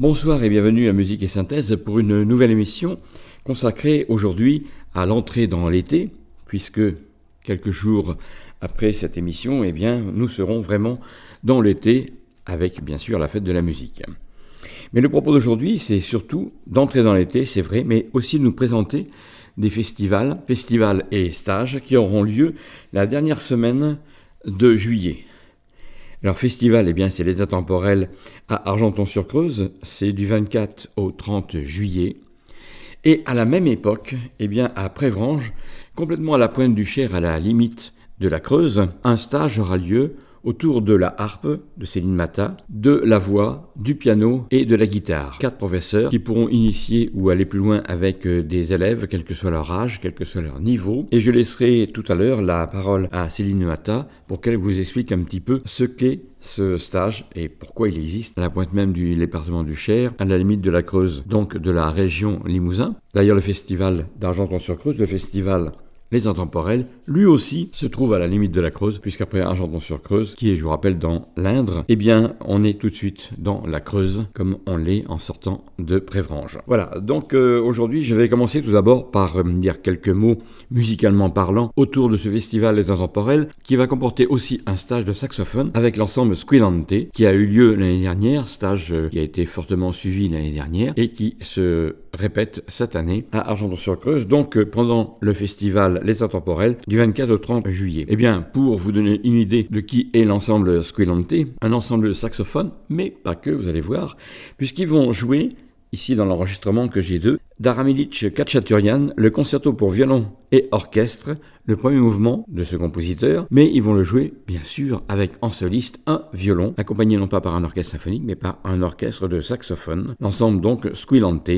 Bonsoir et bienvenue à Musique et Synthèse pour une nouvelle émission consacrée aujourd'hui à l'entrée dans l'été, puisque quelques jours après cette émission, eh bien, nous serons vraiment dans l'été avec bien sûr la fête de la musique. Mais le propos d'aujourd'hui, c'est surtout d'entrer dans l'été, c'est vrai, mais aussi de nous présenter des festivals, festivals et stages qui auront lieu la dernière semaine de juillet. Alors festival, eh bien c'est les Intemporels à Argenton-sur-Creuse, c'est du 24 au 30 juillet. Et à la même époque, eh bien à Prévrange, complètement à la pointe du Cher, à la limite de la Creuse, un stage aura lieu autour de la harpe de Céline Mata, de la voix, du piano et de la guitare. Quatre professeurs qui pourront initier ou aller plus loin avec euh, des élèves, quel que soit leur âge, quel que soit leur niveau. Et je laisserai tout à l'heure la parole à Céline Mata pour qu'elle vous explique un petit peu ce qu'est ce stage et pourquoi il existe à la pointe même du département du Cher, à la limite de la Creuse, donc de la région Limousin. D'ailleurs, le festival d'Argenton-sur-Creuse, le festival les intemporels, lui aussi se trouve à la limite de la Creuse, puisqu'après Argenton-sur-Creuse, qui est, je vous rappelle, dans l'Indre, eh bien, on est tout de suite dans la Creuse, comme on l'est en sortant de Prévrange. Voilà, donc euh, aujourd'hui, je vais commencer tout d'abord par euh, dire quelques mots musicalement parlant autour de ce festival Les Intemporels, qui va comporter aussi un stage de saxophone avec l'ensemble Squillante, qui a eu lieu l'année dernière, stage euh, qui a été fortement suivi l'année dernière, et qui se répète cette année à Argenton-sur-Creuse, donc pendant le festival Les Intemporels 24 au 30 juillet. Eh bien, pour vous donner une idée de qui est l'ensemble Squillante, un ensemble de saxophones, mais pas que, vous allez voir, puisqu'ils vont jouer ici dans l'enregistrement que j'ai d'eux, d'Aramilic Kachaturian, le concerto pour violon et orchestre, le premier mouvement de ce compositeur, mais ils vont le jouer, bien sûr, avec en soliste un violon, accompagné non pas par un orchestre symphonique, mais par un orchestre de saxophone. L'ensemble donc Squillante,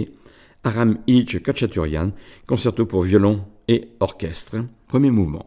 Aram Illich Kachaturian, concerto pour violon et orchestre, premier mouvement.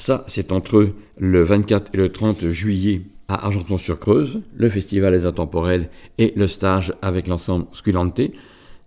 Ça, c'est entre le 24 et le 30 juillet à Argenton-sur-Creuse, le festival des intemporels et le stage avec l'ensemble Sculante,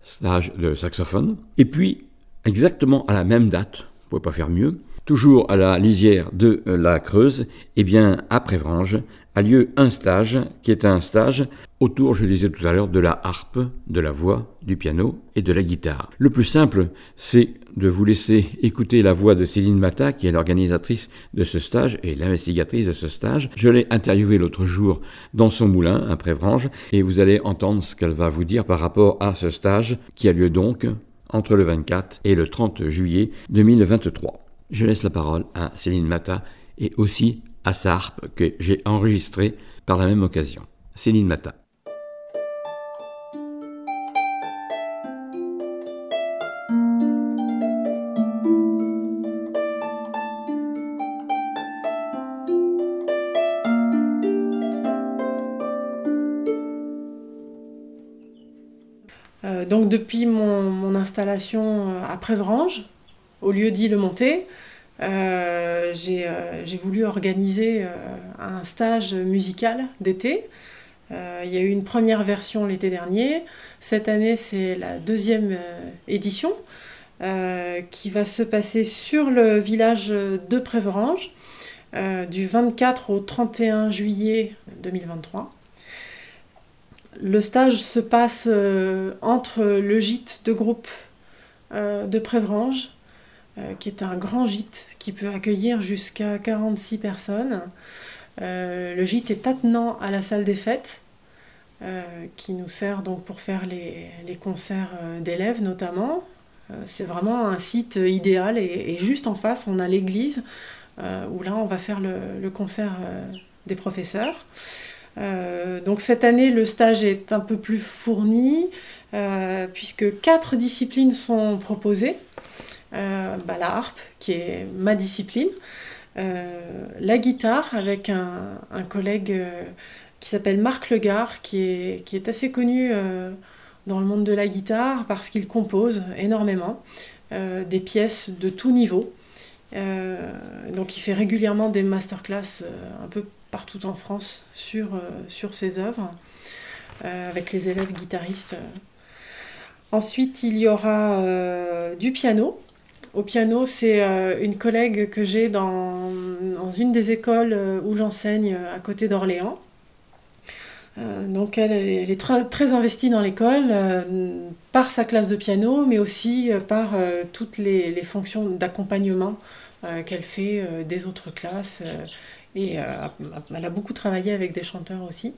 stage de saxophone. Et puis, exactement à la même date, vous pouvez pas faire mieux, toujours à la lisière de la Creuse, eh bien, à Prévrange, a lieu un stage qui est un stage autour, je disais tout à l'heure, de la harpe, de la voix, du piano et de la guitare. Le plus simple, c'est de vous laisser écouter la voix de Céline Mata, qui est l'organisatrice de ce stage et l'investigatrice de ce stage. Je l'ai interviewée l'autre jour dans son moulin à Prévrange et vous allez entendre ce qu'elle va vous dire par rapport à ce stage qui a lieu donc entre le 24 et le 30 juillet 2023. Je laisse la parole à Céline Mata et aussi à sa que j'ai enregistrée par la même occasion. Céline Mata. Euh, donc depuis mon, installation euh, à Prévrange, au lieu dit Le Monté, euh, j'ai voulu organiser un stage musical d'été. il y a eu une première version l'été dernier. Cette année, c'est la deuxième édition qui va se passer sur le village de Prévrange du 24 au 31 juillet 2023. Le stage se passe euh, entre le gîte de groupe euh, de Prévrange, euh, qui est un grand gîte qui peut accueillir jusqu'à 46 personnes. le gîte est attenant à la salle des fêtes, qui nous sert donc pour faire les, concerts d'élèves notamment. C'est vraiment un site idéal et, juste en face, on a l'église où là, on va faire le concert des professeurs. Euh, donc cette année, le stage est un peu plus fourni, euh, puisque quatre disciplines sont proposées. Euh, bah, la harpe, qui est ma discipline, la guitare, avec un, collègue qui s'appelle Marc Legard, qui est, qui est assez connu dans le monde de la guitare parce qu'il compose énormément des pièces de tout niveau. donc il fait régulièrement des masterclass un peu partout en France sur, euh, sur ses œuvres, euh, avec les élèves guitaristes. Ensuite, il y aura euh, du piano. Au piano, c'est une collègue que j'ai dans, une des écoles où j'enseigne à côté d'Orléans. donc elle, est très, investie dans l'école par sa classe de piano, mais aussi par toutes les, fonctions d'accompagnement qu'elle fait des autres classes et euh, elle a beaucoup travaillé avec des chanteurs aussi.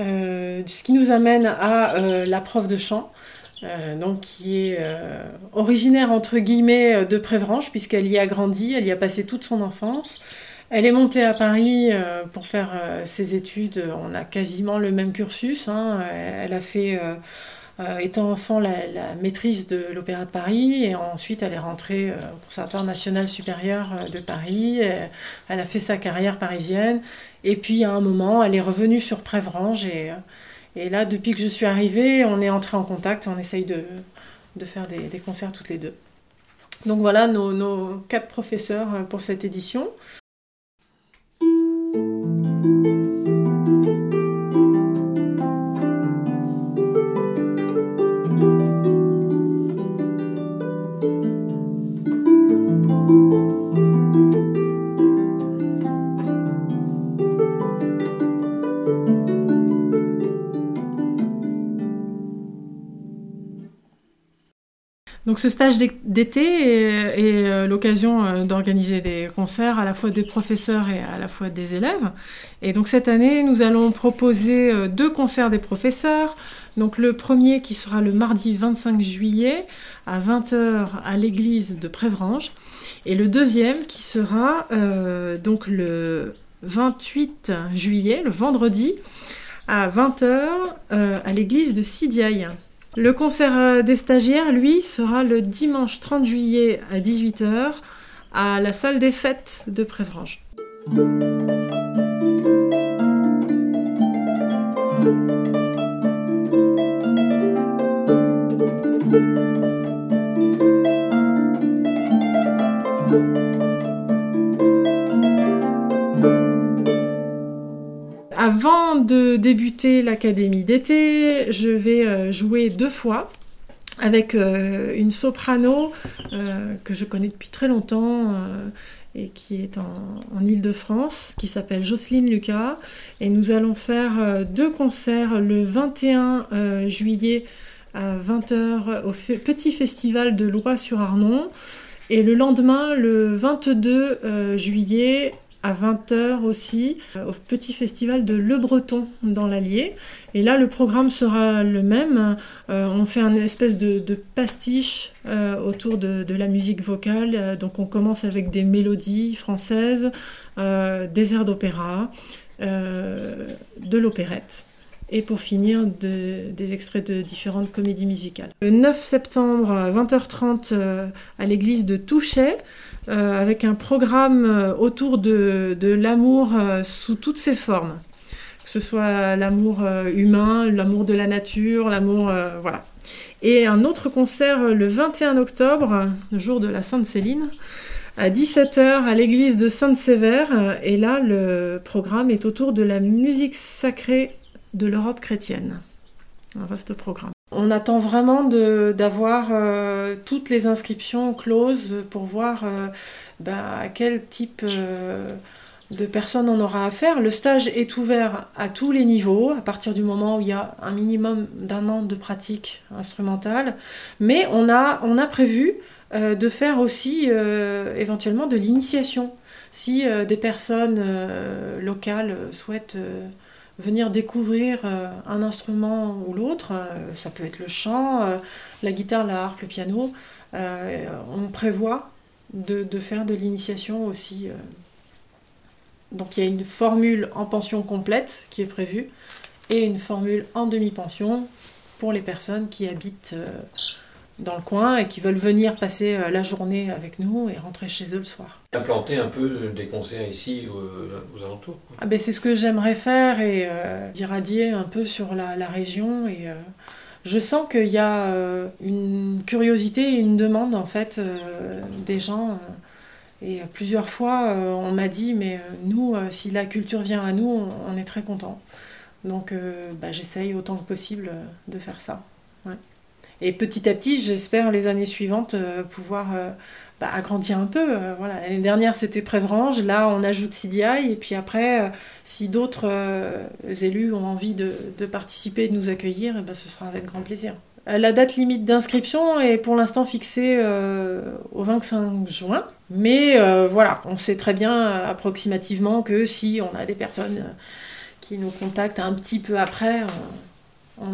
Euh, ce qui nous amène à euh, la prof de chant, donc qui est originaire entre guillemets de Prévranche, puisqu'elle y a grandi, elle y a passé toute son enfance. Elle est montée à Paris pour faire ses études. On a quasiment le même cursus. Hein. Elle a fait euh, étant enfant la, maîtrise de l'Opéra de Paris et ensuite elle est rentrée euh, au Conservatoire national supérieur euh, de Paris. elle a fait sa carrière parisienne et puis à un moment elle est revenue sur Prévrange et, et là depuis que je suis arrivée on est entré en contact, on essaye de, faire des, concerts toutes les deux. Donc voilà nos, nos quatre professeurs pour cette édition. Donc ce stage d'été est, euh, l'occasion euh, d'organiser des concerts à la fois des professeurs et à la fois des élèves. Et donc cette année, nous allons proposer euh, deux concerts des professeurs. Donc le premier qui sera le mardi 25 juillet à 20h à l'église de Prévrange. Et le deuxième qui sera donc le 28 juillet, le vendredi, à 20h à l'église de Sidiaï. Le concert euh, des stagiaires, lui, sera le dimanche 30 juillet à 18h à la salle des fêtes de Prévrange. Débuter l'académie d'été, je vais jouer deux fois avec une soprano que je connais depuis très longtemps et qui est en, Ile-de-France, qui s'appelle Jocelyne Lucas. Et nous allons faire deux concerts le 21 juillet à 20h au petit festival de Loire-sur-Arnon. Et le lendemain, le 22 euh, juillet, à 20h aussi, euh, au petit festival de Le Breton dans l'Allier. Et là, le programme sera le même. Euh, on fait un espèce de, pastiche autour de, de, la musique vocale. donc on commence avec des mélodies françaises, des airs d'opéra, de l'opérette et pour finir des extraits de différentes comédies musicales. Le 9 septembre à 20h30 euh, à l'église de Touchet, euh, avec un programme euh, autour de, l'amour sous toutes ses formes, que ce soit l'amour humain, l'amour de la nature, l'amour... voilà. Et un autre concert le 21 octobre, jour de la Sainte Céline, à 17h à l'église de Sainte-Sévère. Et là, le programme est autour de la musique sacrée de l'Europe chrétienne. Un vaste programme. On attend vraiment d'avoir euh, toutes les inscriptions closes pour voir euh, ben, à quel type euh, de personnes on aura affaire. Le stage est ouvert à tous les niveaux, à partir du moment où il y a un minimum d'un an de pratique instrumentale. Mais on a, on a prévu de faire aussi éventuellement de l'initiation. Si des personnes locales souhaitent venir découvrir euh, un instrument ou l'autre, euh, ça peut être le chant, euh, la guitare, la harpe, le piano, on prévoit de, faire de l'initiation aussi. Donc il y a une formule en pension complète qui est prévue et une formule en demi-pension pour les personnes qui habitent dans le coin et qui veulent venir passer euh, la journée avec nous et rentrer chez eux le soir. Implanter un peu des concerts ici aux, alentours ah ben C'est ce que j'aimerais faire et euh, d'irradier un peu sur la, région. Et, euh, je sens qu'il y a une curiosité et une demande en fait des gens. et plusieurs fois, on m'a dit, mais nous, si la culture vient à nous, on, est très content. Donc bah, j'essaye autant que possible de faire ça. Et petit à petit, j'espère les années suivantes euh, pouvoir euh, bah, agrandir un peu. Euh, voilà. L'année dernière, c'était Prévrange. Là, on ajoute CDI. Et puis après, si d'autres élus ont envie de, participer et de nous accueillir, eh ben, ce sera avec grand plaisir. La date limite d'inscription est pour l'instant fixée au 25 juin. Mais voilà, on sait très bien approximativement que si on a des personnes qui nous contactent un petit peu après,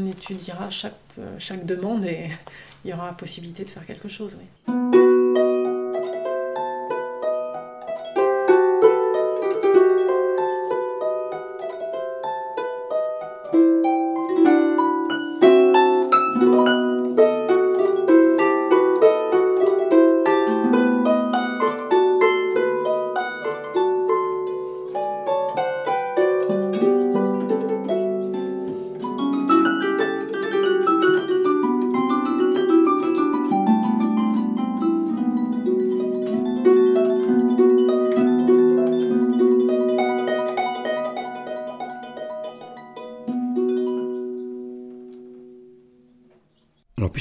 étudiera chaque, euh, chaque demande et il y aura possibilité de faire quelque chose.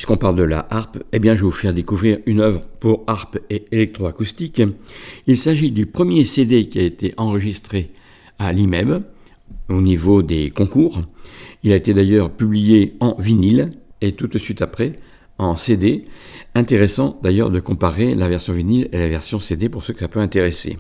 Puisqu'on parle de la harpe, eh bien, je vais vous faire découvrir une œuvre pour harpe et électroacoustique. Il s'agit du premier CD qui a été enregistré à l'IMEB au niveau des concours. Il a été d'ailleurs publié en vinyle et tout de suite après en CD. Intéressant d'ailleurs de comparer la version vinyle et la version CD pour ceux que ça peut intéresser.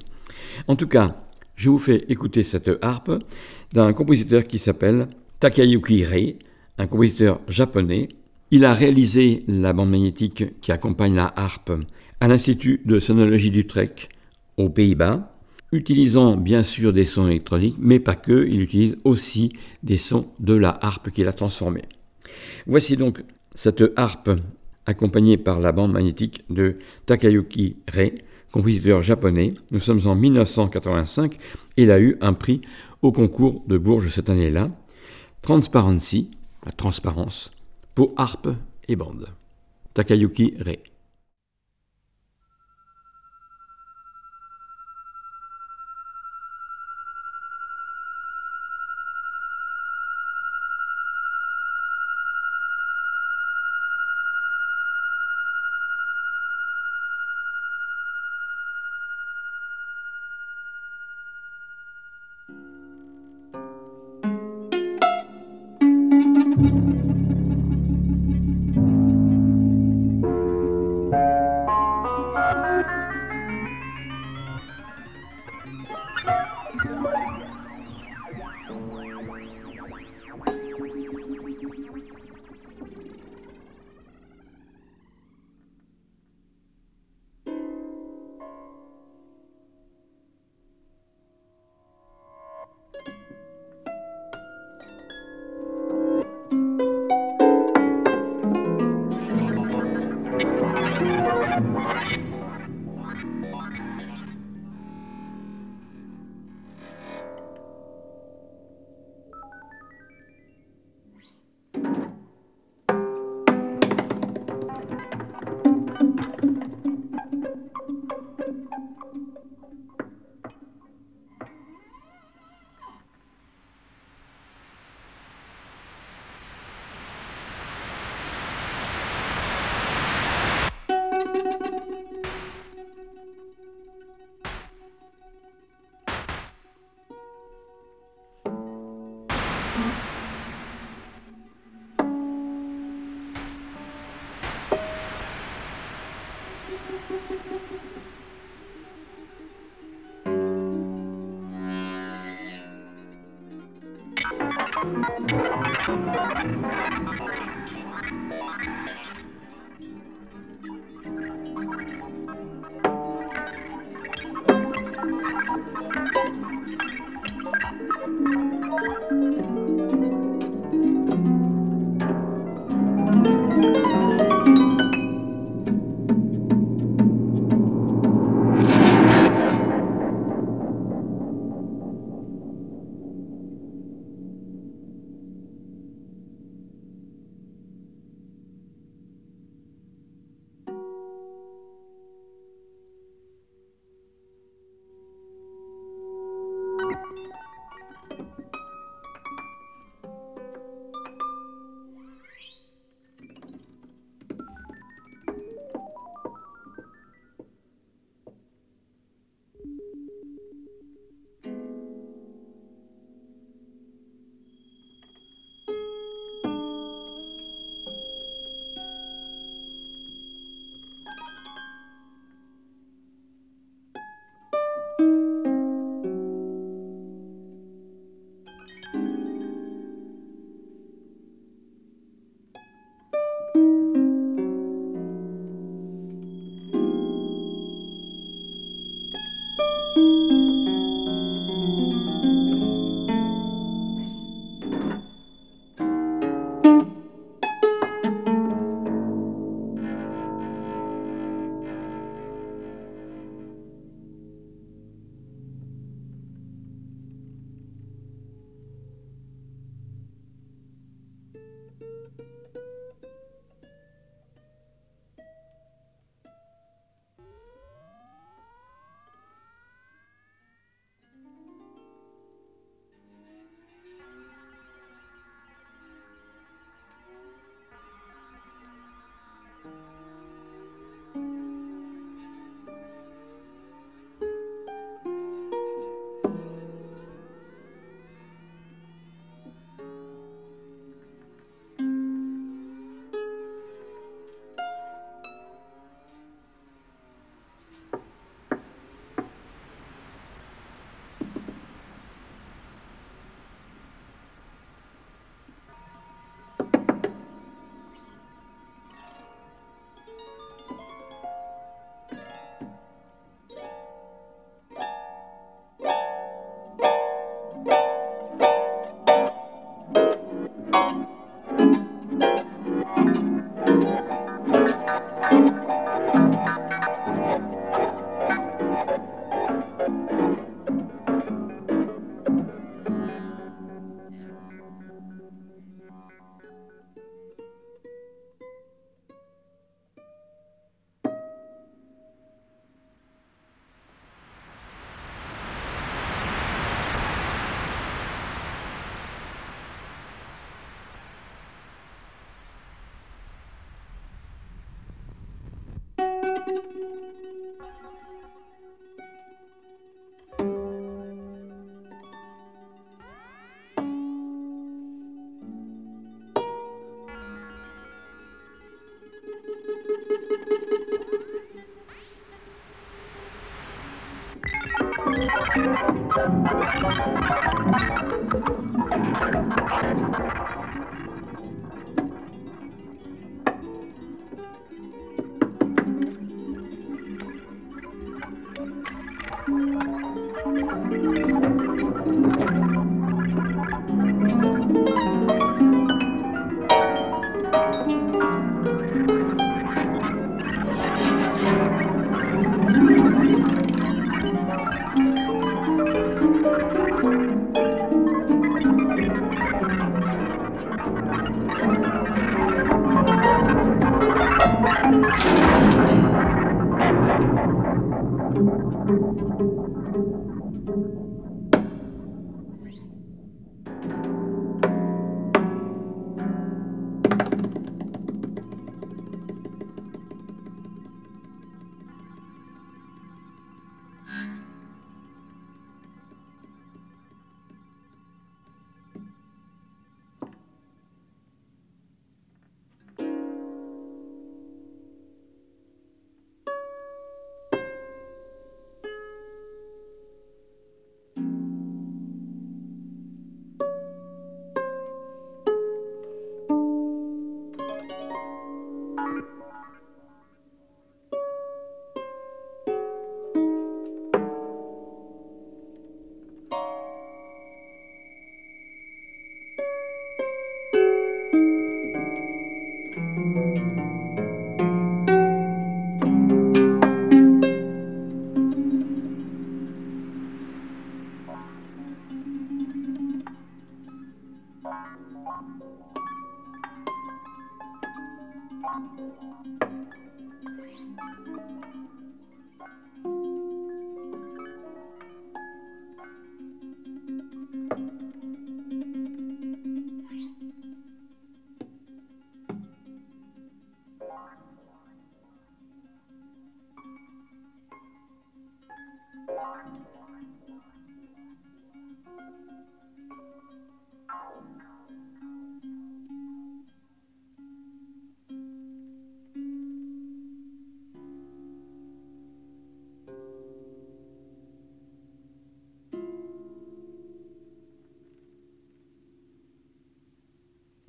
En tout cas, je vous fais écouter cette harpe d'un compositeur qui s'appelle Takayuki Rei, un compositeur japonais il a réalisé la bande magnétique qui accompagne la harpe à l'Institut de sonologie d'Utrecht aux Pays-Bas, utilisant bien sûr des sons électroniques, mais pas que, il utilise aussi des sons de la harpe qu'il a transformée. Voici donc cette harpe accompagnée par la bande magnétique de Takayuki Rei, compositeur japonais. Nous sommes en 1985 et il a eu un prix au concours de Bourges cette année-là. Transparency, la transparence, pour harpe et bande. Takayuki Rei.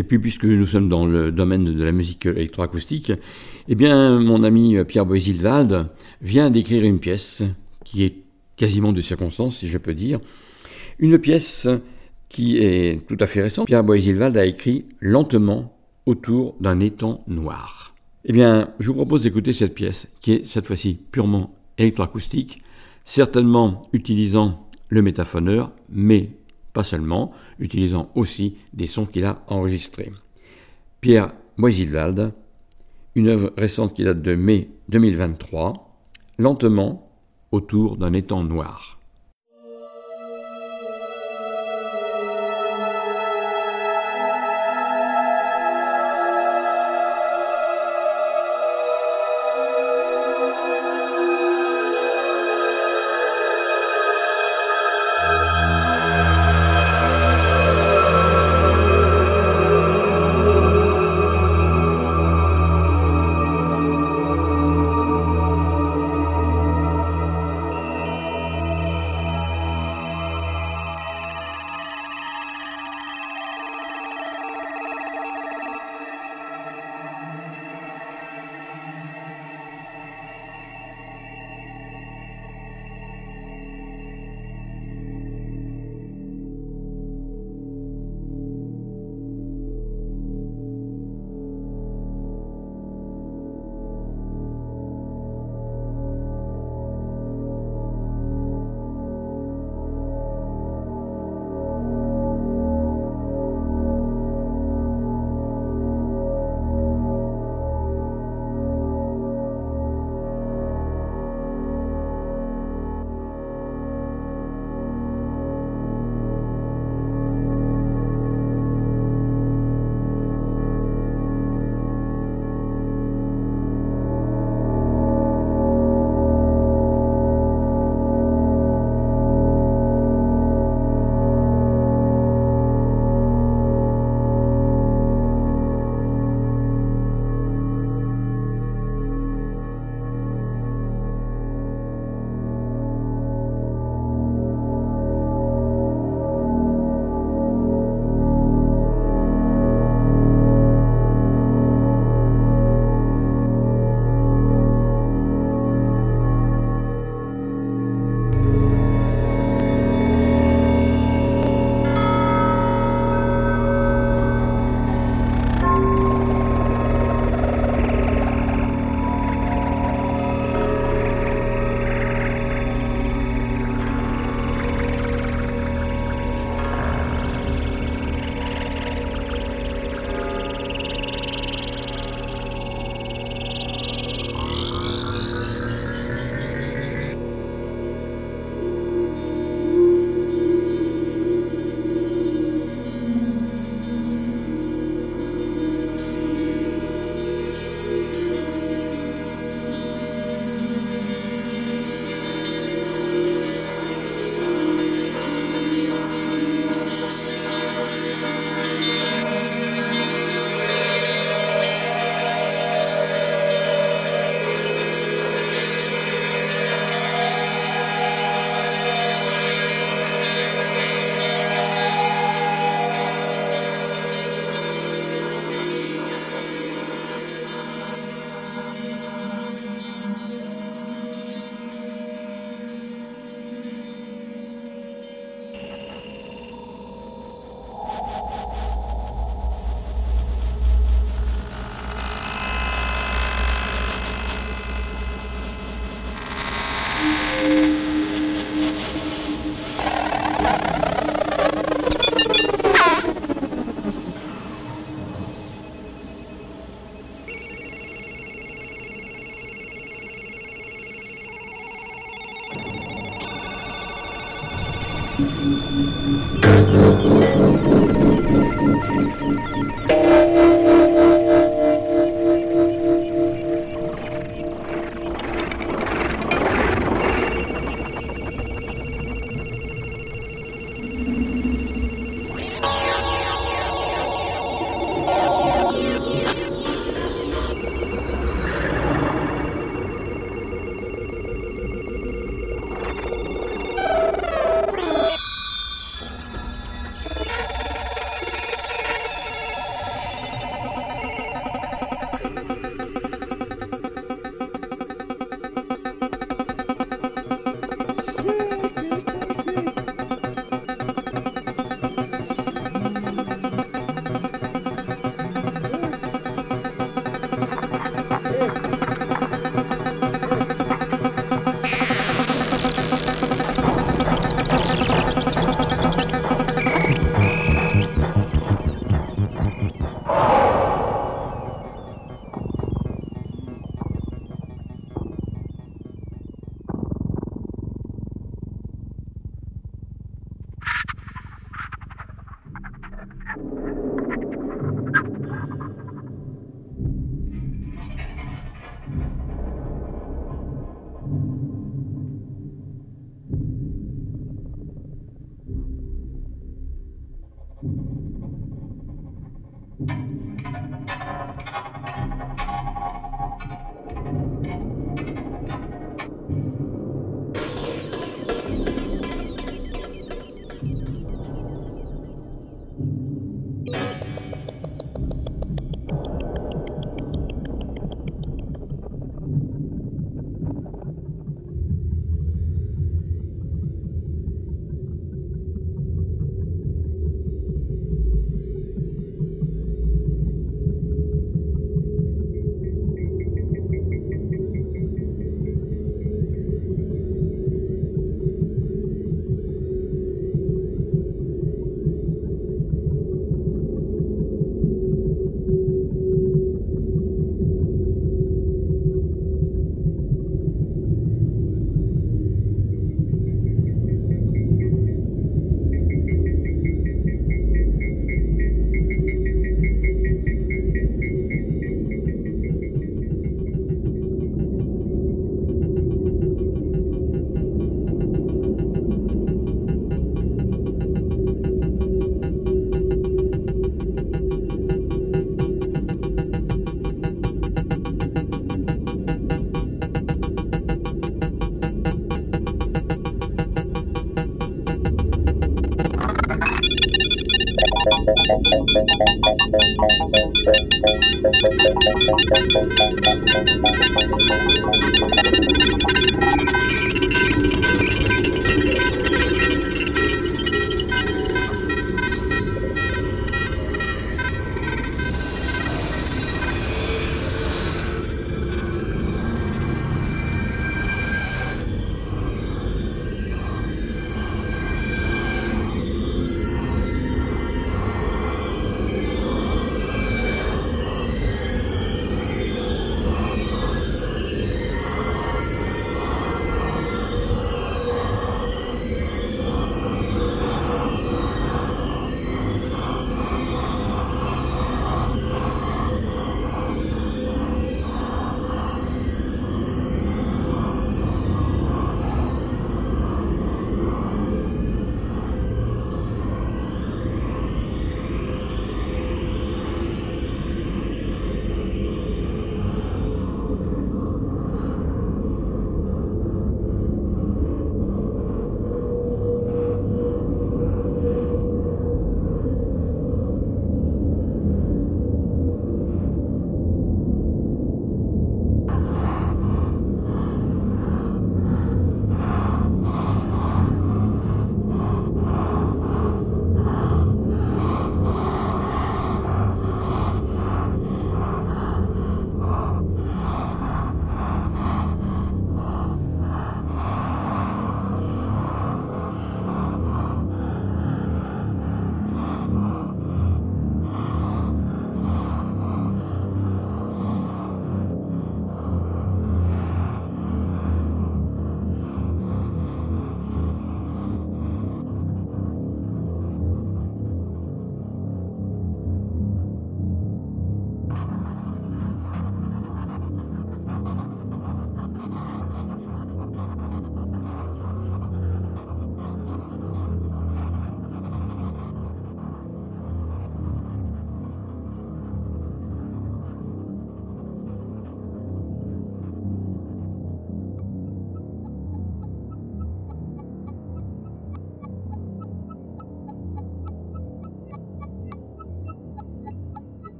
Et puis, puisque nous sommes dans le domaine de la musique électroacoustique, eh bien, mon ami Pierre Boisilvald vient d'écrire une pièce qui est quasiment de circonstance, si je peux dire. Une pièce qui est tout à fait récente. Pierre Boisilvald a écrit lentement autour d'un étang noir. Eh bien, je vous propose d'écouter cette pièce, qui est cette fois-ci purement électroacoustique, certainement utilisant le métaphoneur, mais pas seulement, utilisant aussi des sons qu'il a enregistrés. Pierre Moisilwald, une œuvre récente qui date de mai 2023, lentement autour d'un étang noir.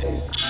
Folks.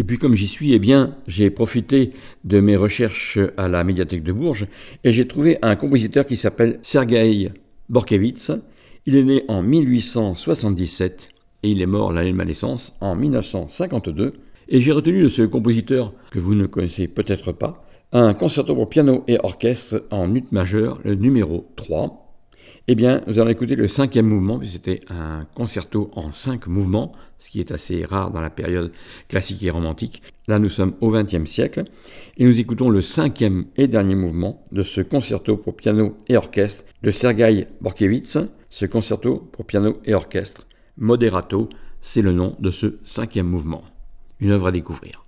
Et puis comme j'y suis, eh bien, j'ai profité de mes recherches à la médiathèque de Bourges et j'ai trouvé un compositeur qui s'appelle Sergei Borkevitz. Il est né en 1877 et il est mort l'année de ma naissance en 1952. Et j'ai retenu de ce compositeur que vous ne connaissez peut-être pas un concerto pour piano et orchestre en ut majeur, le numéro 3. Eh bien, nous allons écouter le cinquième mouvement, c'était un concerto en cinq mouvements, ce qui est assez rare dans la période classique et romantique. Là, nous sommes au XXe siècle, et nous écoutons le cinquième et dernier mouvement de ce concerto pour piano et orchestre de Sergei Borkevitz. Ce concerto pour piano et orchestre, Moderato, c'est le nom de ce cinquième mouvement. Une œuvre à découvrir.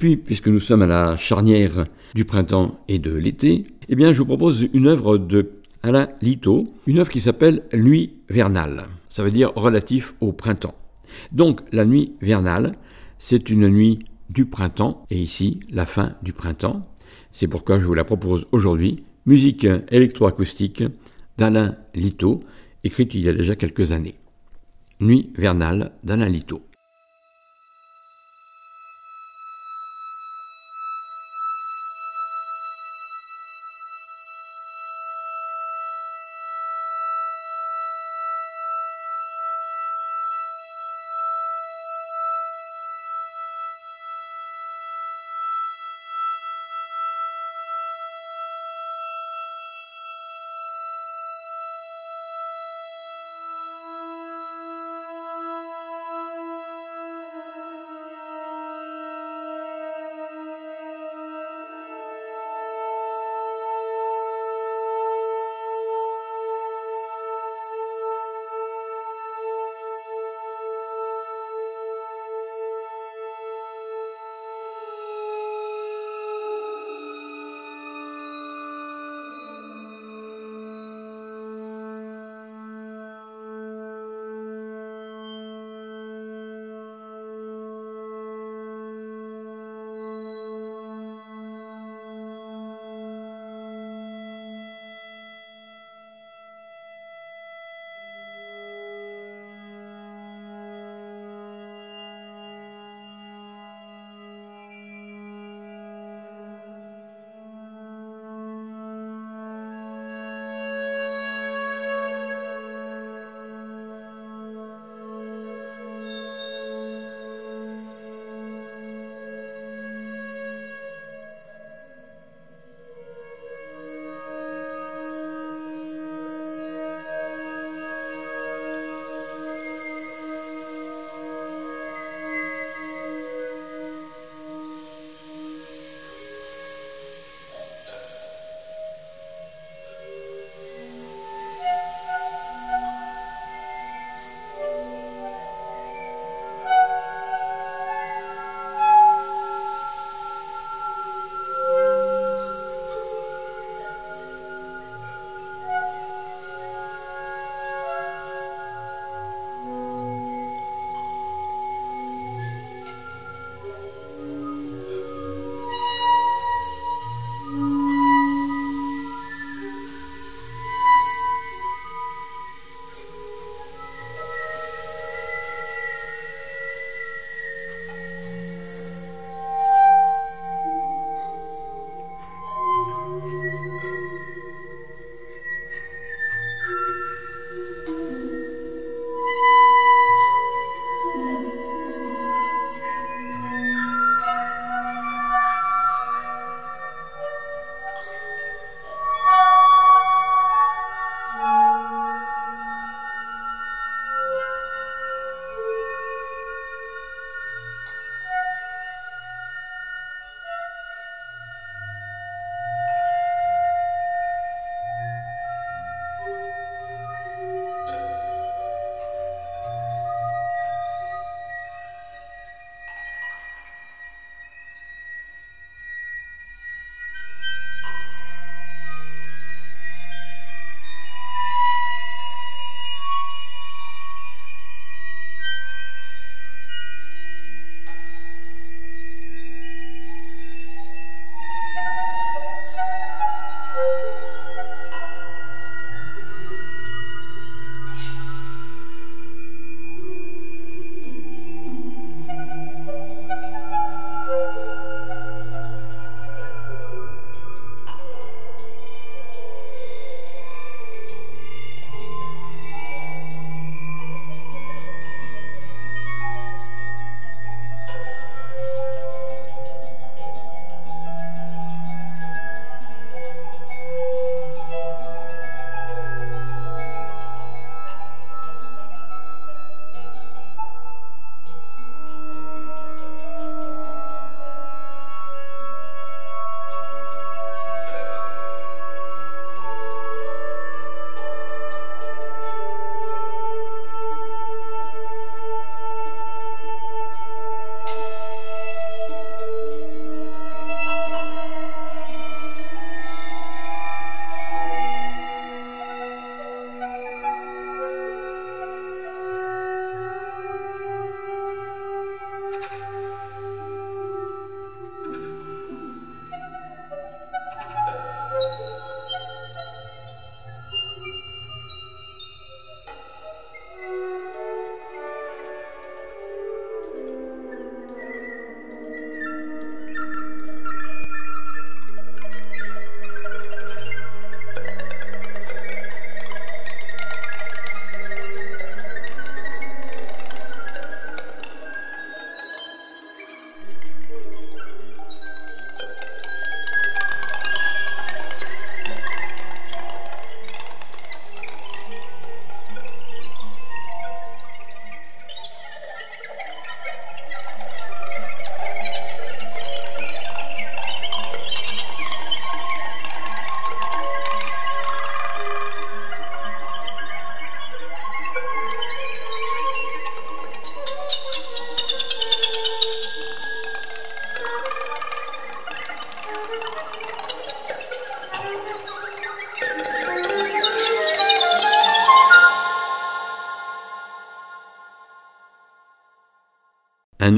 Puis, puisque nous sommes à la charnière du printemps et de l'été, eh bien, je vous propose une œuvre de Alain Lito, une œuvre qui s'appelle Nuit vernale. Ça veut dire relatif au printemps. Donc, la nuit vernale, c'est une nuit du printemps, et ici, la fin du printemps. C'est pourquoi je vous la propose aujourd'hui. Musique électroacoustique d'Alain Lito, écrite il y a déjà quelques années. Nuit vernale d'Alain Lito.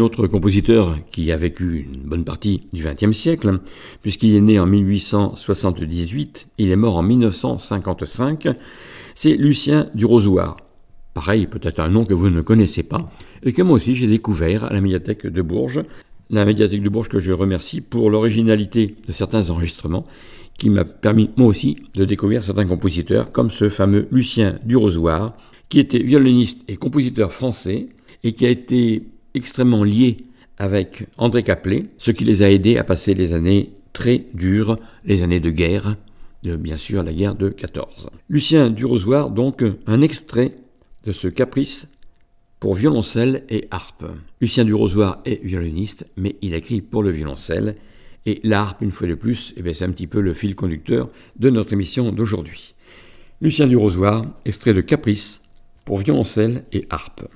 Autre compositeur qui a vécu une bonne partie du XXe siècle, puisqu'il est né en 1878, il est mort en 1955, c'est Lucien du Rosoir. Pareil, peut-être un nom que vous ne connaissez pas, et que moi aussi j'ai découvert à la médiathèque de Bourges. La médiathèque de Bourges que je remercie pour l'originalité de certains enregistrements, qui m'a permis moi aussi de découvrir certains compositeurs, comme ce fameux Lucien du Rosoir, qui était violoniste et compositeur français, et qui a été extrêmement lié avec André Caplet, ce qui les a aidés à passer les années très dures, les années de guerre, bien sûr la guerre de 14. Lucien du Rosoir, donc un extrait de ce caprice pour violoncelle et harpe. Lucien du Rosoir est violoniste, mais il écrit pour le violoncelle, et l'harpe, une fois de plus, eh c'est un petit peu le fil conducteur de notre émission d'aujourd'hui. Lucien du Rosoir, extrait de Caprice pour violoncelle et harpe.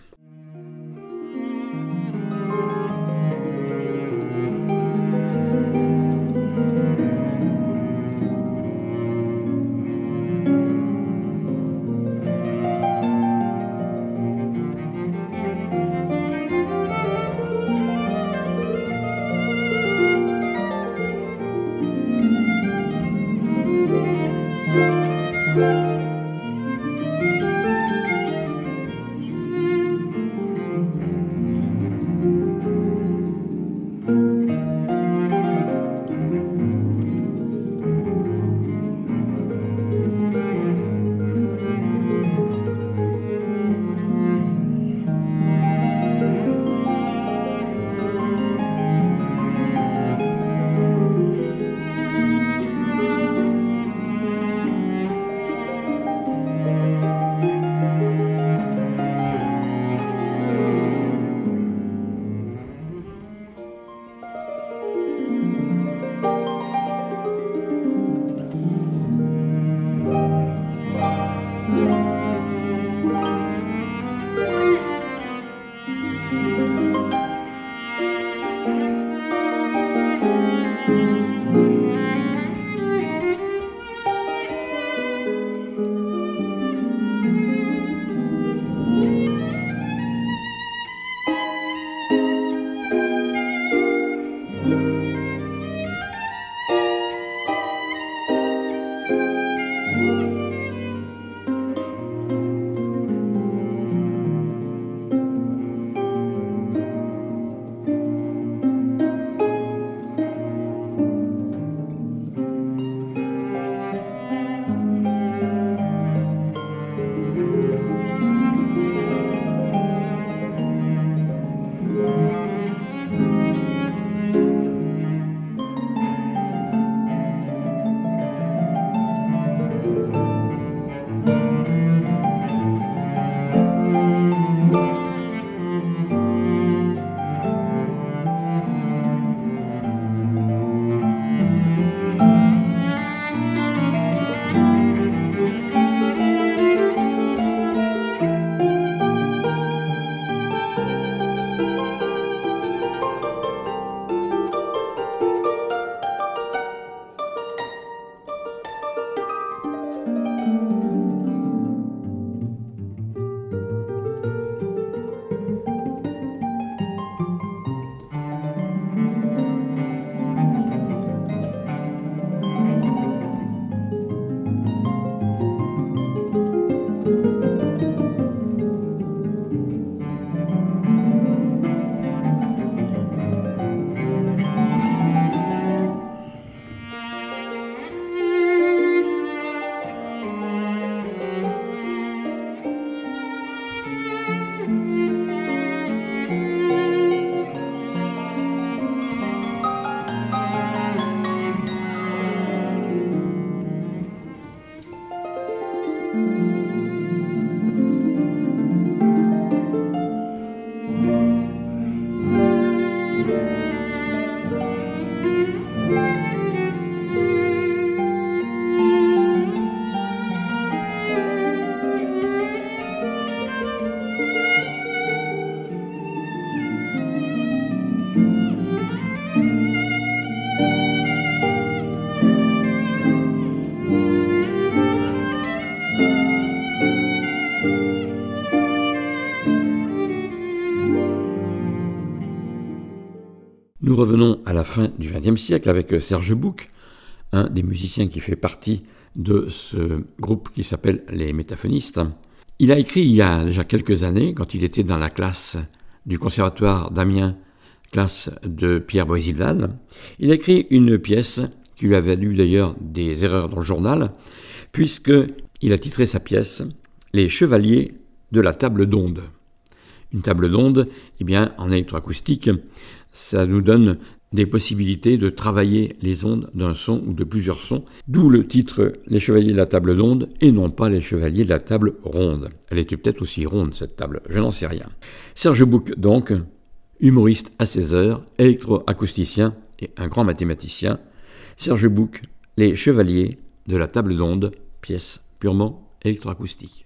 Revenons à la fin du XXe siècle avec Serge Bouc, un des musiciens qui fait partie de ce groupe qui s'appelle les Métaphonistes. Il a écrit il y a déjà quelques années, quand il était dans la classe du conservatoire d'Amiens, classe de Pierre Boisilval, il a écrit une pièce qui lui avait valu d'ailleurs des erreurs dans le journal, puisqu'il a titré sa pièce Les chevaliers de la table d'onde. Une table d'onde, eh bien, en électroacoustique, ça nous donne des possibilités de travailler les ondes d'un son ou de plusieurs sons, d'où le titre Les chevaliers de la table d'onde et non pas les chevaliers de la table ronde. Elle était peut-être aussi ronde cette table, je n'en sais rien. Serge Bouc donc, humoriste à 16 heures, électroacousticien et un grand mathématicien. Serge Bouc, Les chevaliers de la table d'onde, pièce purement électroacoustique.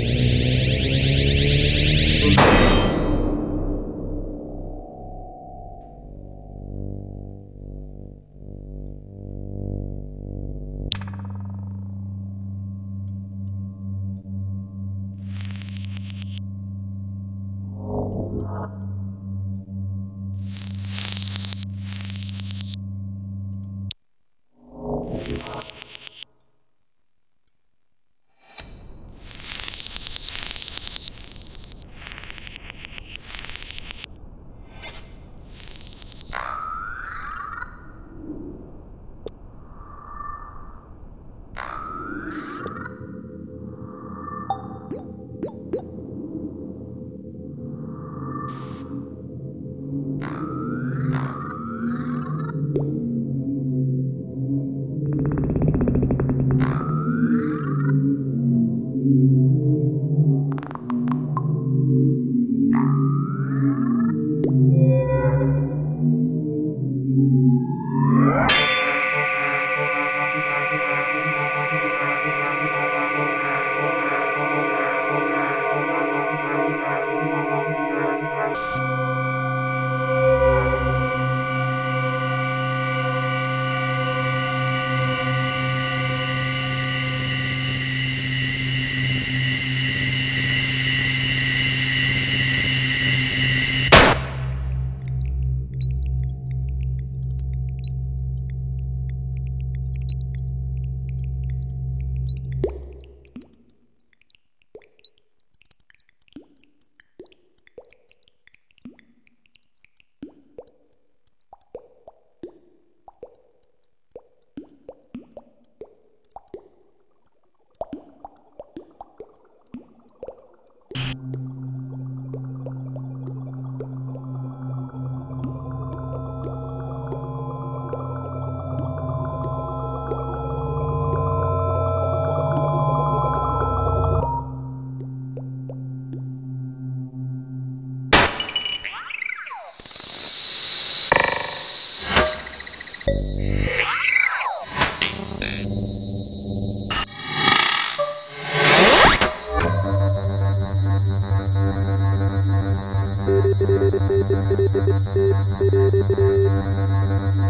Thank you.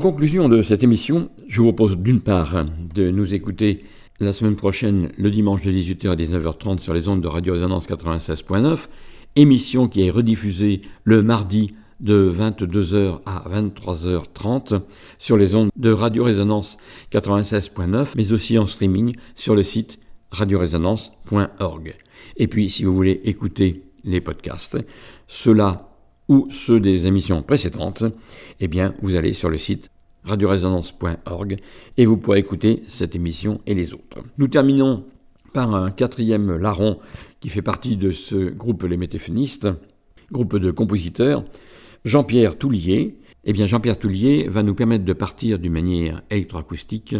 Conclusion de cette émission, je vous propose d'une part de nous écouter la semaine prochaine, le dimanche de 18h à 19h30 sur les ondes de Radio Résonance 96.9, émission qui est rediffusée le mardi de 22h à 23h30 sur les ondes de Radio Résonance 96.9, mais aussi en streaming sur le site radioresonance.org. Et puis, si vous voulez écouter les podcasts, cela ou ceux des émissions précédentes, eh bien, vous allez sur le site radioresonance.org et vous pourrez écouter cette émission et les autres. Nous terminons par un quatrième larron qui fait partie de ce groupe Les Météphonistes, groupe de compositeurs, Jean-Pierre Toulier. Eh bien, Jean-Pierre Toulier va nous permettre de partir d'une manière électroacoustique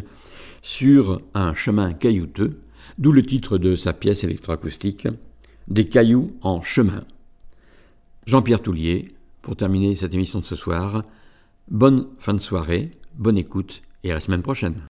sur un chemin caillouteux, d'où le titre de sa pièce électroacoustique, Des cailloux en chemin. Jean-Pierre Toulier, pour terminer cette émission de ce soir, bonne fin de soirée, bonne écoute et à la semaine prochaine.